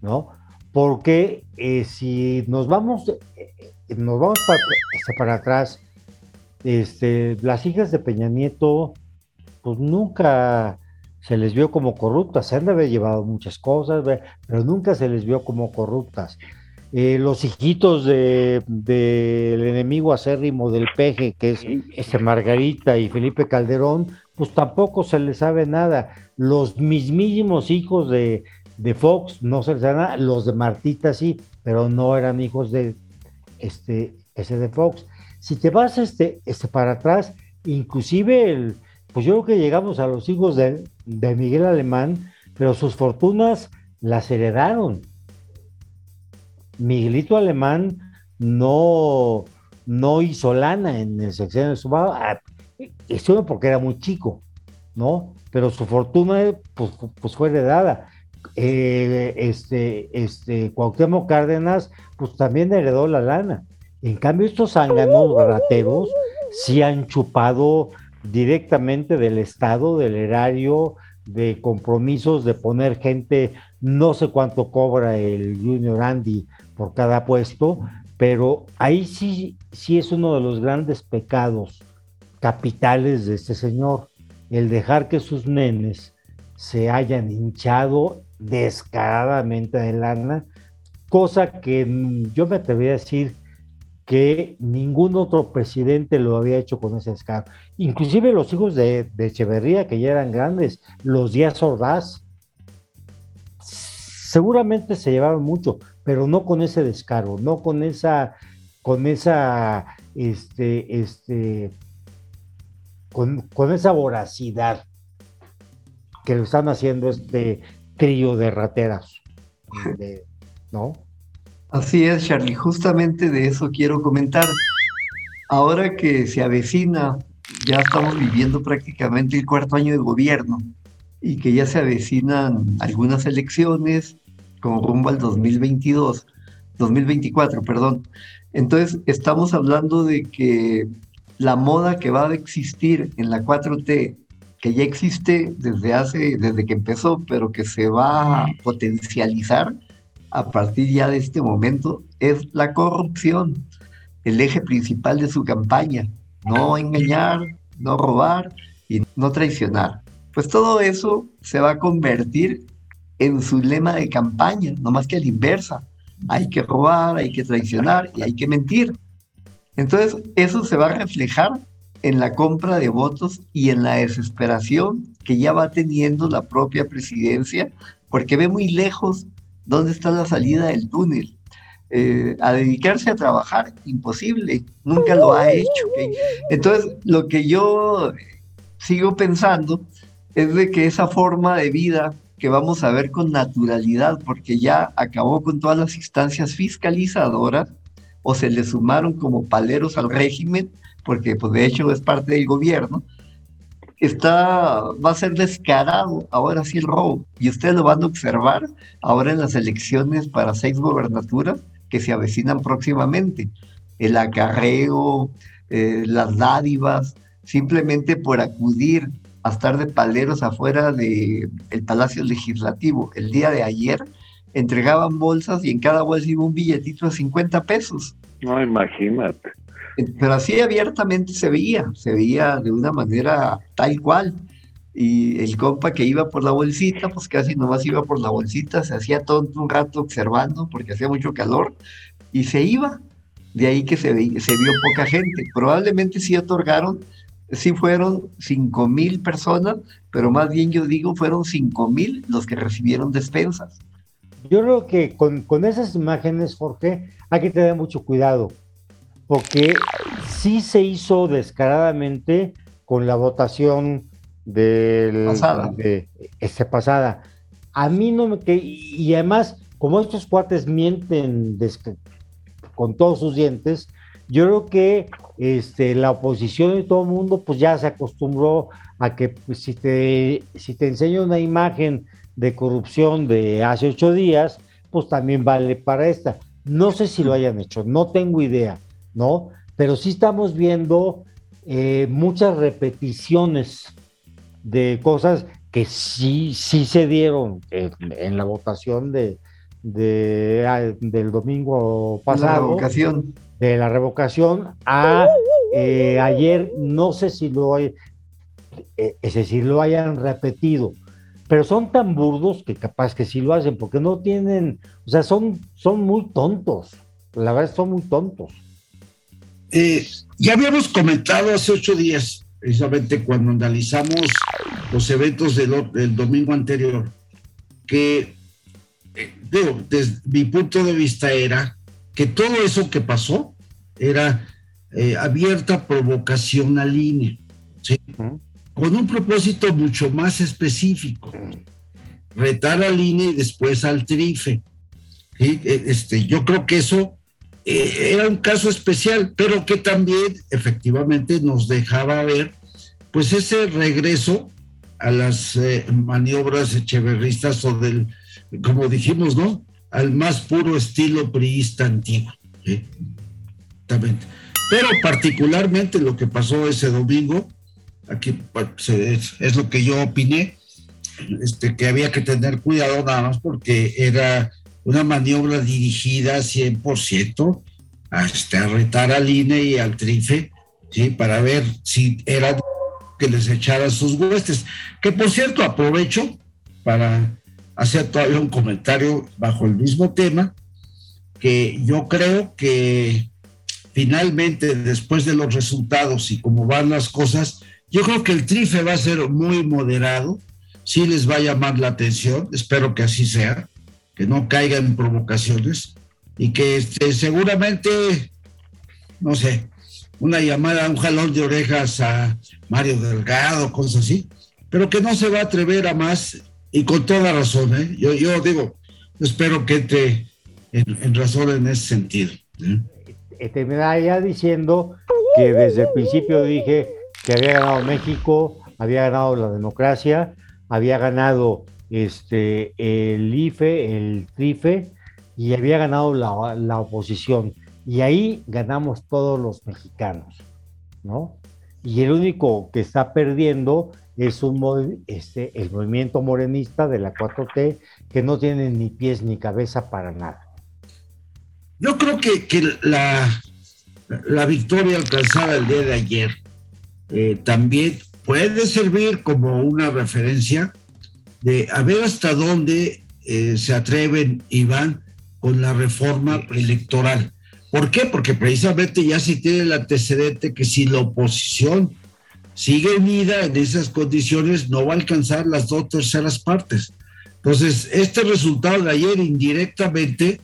¿no? Porque eh, si nos vamos, eh, nos vamos para, este, para, atrás, este, las hijas de Peña Nieto, pues nunca se les vio como corruptas, se han de haber llevado muchas cosas, pero nunca se les vio como corruptas. Eh, los hijitos del de, enemigo acérrimo del peje, que es este Margarita y Felipe Calderón, pues tampoco se les sabe nada. Los mismísimos hijos de, Fox no se les sabe nada, los de Martita sí, pero no eran hijos de este, ese de Fox. Si te vas este, este para atrás, inclusive el, pues yo creo que llegamos a los hijos de, de Miguel Alemán, pero sus fortunas las heredaron. Miguelito Alemán no, no hizo lana en el sexenio de su esto porque era muy chico, ¿no? Pero su fortuna pues, pues fue heredada. Eh, este, este, Cuauhtémoc Cárdenas, pues también heredó la lana. En cambio, estos zánganos rateros sí han chupado directamente del Estado, del erario, de compromisos de poner gente, no sé cuánto cobra el Junior Andy por cada puesto, pero ahí sí, sí es uno de los grandes pecados capitales de este señor, el dejar que sus nenes se hayan hinchado descaradamente de lana, cosa que yo me atrevería a decir que ningún otro presidente lo había hecho con ese descaro. Inclusive los hijos de, Echeverría, que ya eran grandes, los Díaz Ordaz, seguramente se llevaron mucho, pero no con ese descaro, no con esa, con esa, este, este, con, con esa voracidad que lo están haciendo este trío de rateras, ¿no? Así es, Charlie, justamente de eso quiero comentar. Ahora que se avecina, ya estamos viviendo prácticamente el cuarto año de gobierno y que ya se avecinan algunas elecciones, como rumbo al 2022, 2024, perdón. Entonces, estamos hablando de que la moda que va a existir en la 4T, que ya existe desde hace, desde que empezó, pero que se va a potencializar, a partir ya de este momento es la corrupción, el eje principal de su campaña. No engañar, no robar y no traicionar. Pues todo eso se va a convertir en su lema de campaña, no más que a la inversa. Hay que robar, hay que traicionar y hay que mentir. Entonces, eso se va a reflejar en la compra de votos y en la desesperación que ya va teniendo la propia presidencia, porque ve muy lejos ¿Dónde está la salida del túnel? Eh, a dedicarse a trabajar, imposible, nunca lo ha hecho. Entonces, lo que yo sigo pensando es de que esa forma de vida que vamos a ver con naturalidad, porque ya acabó con todas las instancias fiscalizadoras, o se le sumaron como paleros al régimen, porque pues de hecho es parte del gobierno, está, va a ser descarado ahora sí el robo. Y ustedes lo van a observar ahora en las elecciones para seis gobernaturas que se avecinan próximamente. El acarreo, eh, las dádivas, simplemente por acudir a estar de paleros afuera del el Palacio Legislativo. El día de ayer entregaban bolsas y en cada bolsa iba un billetito de 50 pesos. No, imagínate. Pero así abiertamente se veía, se veía de una manera tal cual. Y el compa que iba por la bolsita, pues casi nomás iba por la bolsita, se hacía tonto un rato observando porque hacía mucho calor y se iba. De ahí que se, se vio poca gente. Probablemente sí otorgaron, sí fueron cinco mil personas, pero más bien yo digo fueron cinco mil los que recibieron despensas. Yo creo que con, con esas imágenes, Jorge, hay que tener mucho cuidado porque sí se hizo descaradamente con la votación del, pasada. de este pasada. A mí no me que y además como estos cuates mienten con todos sus dientes, yo creo que este, la oposición y todo el mundo pues ya se acostumbró a que pues, si, te, si te enseño una imagen de corrupción de hace ocho días, pues también vale para esta. No sé si lo hayan hecho, no tengo idea. ¿no? Pero sí estamos viendo eh, muchas repeticiones de cosas que sí, sí se dieron en, la votación de, ah, del domingo pasado. La revocación. De la revocación a eh, ayer, no sé si lo, hay, eh, es decir, lo hayan repetido, pero son tan burdos que capaz que sí lo hacen, porque no tienen, o sea, son, son muy tontos, la verdad son muy tontos. Eh, ya habíamos comentado hace ocho días, precisamente cuando analizamos los eventos del, domingo anterior, que, eh, desde mi punto de vista era que todo eso que pasó era eh, abierta provocación al INE, con un propósito mucho más específico, retar al INE y después al TRIFE. Este, yo creo que eso eh, era un caso especial, pero que también efectivamente nos dejaba ver pues ese regreso a las eh, maniobras echeverristas o del, como dijimos, ¿no? Al más puro estilo priista antiguo. Exactamente. Pero particularmente lo que pasó ese domingo, aquí pues, es, es, lo que yo opiné, este, que había que tener cuidado nada más porque era una maniobra dirigida 100% hasta a retar al INE y al TRIFE, ¿sí? Para ver si era que les echaran sus huestes. Que por cierto, aprovecho para hacer todavía un comentario bajo el mismo tema, que yo creo que finalmente, después de los resultados y cómo van las cosas, yo creo que el trife va a ser muy moderado, sí les va a llamar la atención, espero que así sea, que no caigan en provocaciones y que este, seguramente, no sé, una llamada, un jalón de orejas a Mario Delgado, cosas así, pero que no se va a atrever a más y con toda razón, ¿eh? yo, yo digo, espero que entre en, razón en ese sentido. ¿eh? Eh, Terminaría diciendo que desde el principio dije que había ganado México, había ganado la democracia, había ganado este, el IFE, el TRIFE, y había ganado la, la oposición. Y ahí ganamos todos los mexicanos, ¿no? Y el único que está perdiendo es un, este, el movimiento morenista de la 4T que no tiene ni pies ni cabeza para nada. Yo creo que, que la, la victoria alcanzada el día de ayer eh, también puede servir como una referencia de a ver hasta dónde eh, se atreven y van con la reforma electoral. ¿Por qué? Porque precisamente ya se tiene el antecedente que si la oposición sigue unida en esas condiciones, no va a alcanzar las dos terceras partes. Entonces, este resultado de ayer indirectamente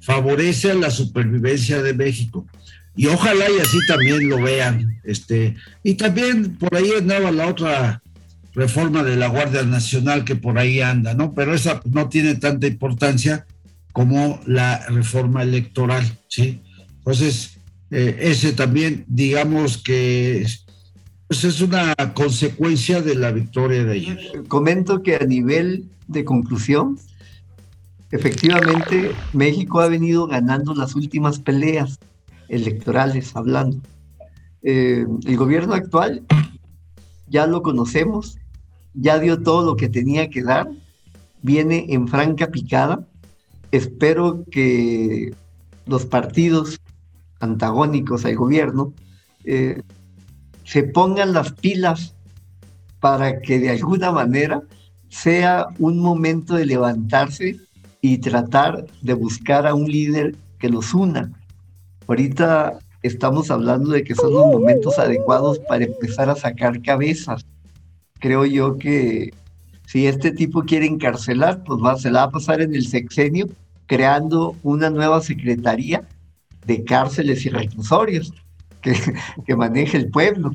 favorece a la supervivencia de México. Y ojalá y así también lo vean. Este, y también por ahí andaba la otra reforma de la Guardia Nacional que por ahí anda, ¿no? Pero esa no tiene tanta importancia como la reforma electoral, ¿sí? Entonces, eh, ese también, digamos que pues es una consecuencia de la victoria de ayer. Comento que a nivel de conclusión, efectivamente México ha venido ganando las últimas peleas electorales hablando. Eh, el gobierno actual ya lo conocemos, ya dio todo lo que tenía que dar, viene en franca picada. Espero que los partidos antagónicos al gobierno eh, se pongan las pilas para que de alguna manera sea un momento de levantarse y tratar de buscar a un líder que los una. Ahorita estamos hablando de que son los momentos adecuados para empezar a sacar cabezas. Creo yo que si este tipo quiere encarcelar, pues va, se la va a pasar en el sexenio creando una nueva secretaría de cárceles y reclusorios que, maneje el pueblo,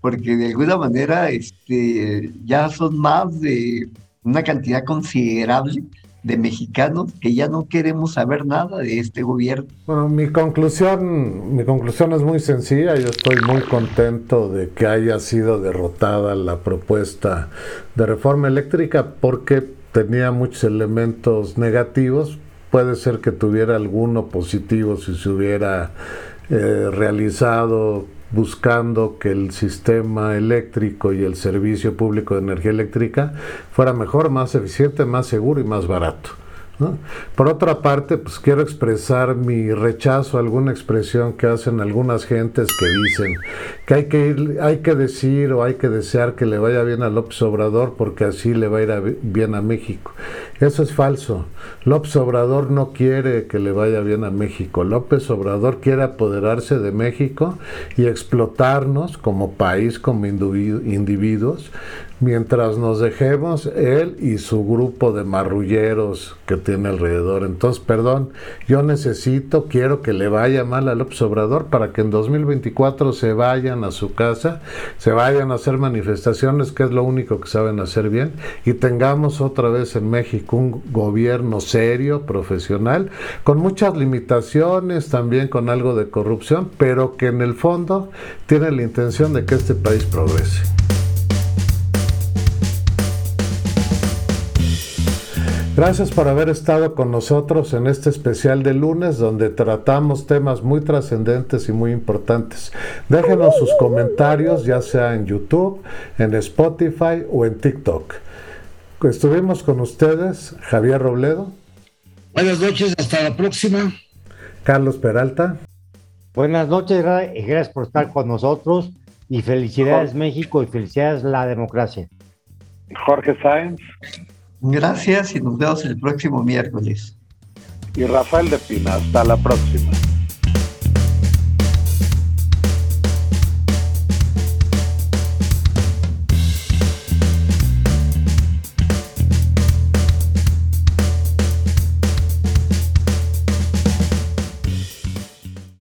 porque de alguna manera este, ya son más de una cantidad considerable de mexicanos que ya no queremos saber nada de este gobierno. Bueno, mi conclusión, mi conclusión es muy sencilla. Yo estoy muy contento de que haya sido derrotada la propuesta de reforma eléctrica porque tenía muchos elementos negativos. Puede ser que tuviera alguno positivo si se hubiera eh, realizado buscando que el sistema eléctrico y el servicio público de energía eléctrica fuera mejor, más eficiente, más seguro y más barato. Por otra parte, pues quiero expresar mi rechazo a alguna expresión que hacen algunas gentes que dicen que hay que, ir, hay que decir o hay que desear que le vaya bien a López Obrador porque así le va a ir bien a México. Eso es falso. López Obrador no quiere que le vaya bien a México. López Obrador quiere apoderarse de México y explotarnos como país, como individuos, mientras nos dejemos él y su grupo de marrulleros que tiene alrededor. Entonces, perdón, yo necesito, quiero que le vaya mal a López Obrador para que en 2024 se vayan a su casa, se vayan a hacer manifestaciones, que es lo único que saben hacer bien, y tengamos otra vez en México un gobierno serio, profesional, con muchas limitaciones, también con algo de corrupción, pero que en el fondo tiene la intención de que este país progrese. Gracias por haber estado con nosotros en este especial de lunes donde tratamos temas muy trascendentes y muy importantes. Déjenos sus comentarios ya sea en YouTube, en Spotify o en TikTok. Estuvimos con ustedes, Javier Robledo. Buenas noches, hasta la próxima. Carlos Peralta. Buenas noches, gracias por estar con nosotros y felicidades México y felicidades la democracia. Jorge Sáenz. Gracias y nos vemos el próximo miércoles. Y Rafael de Pina, hasta la próxima.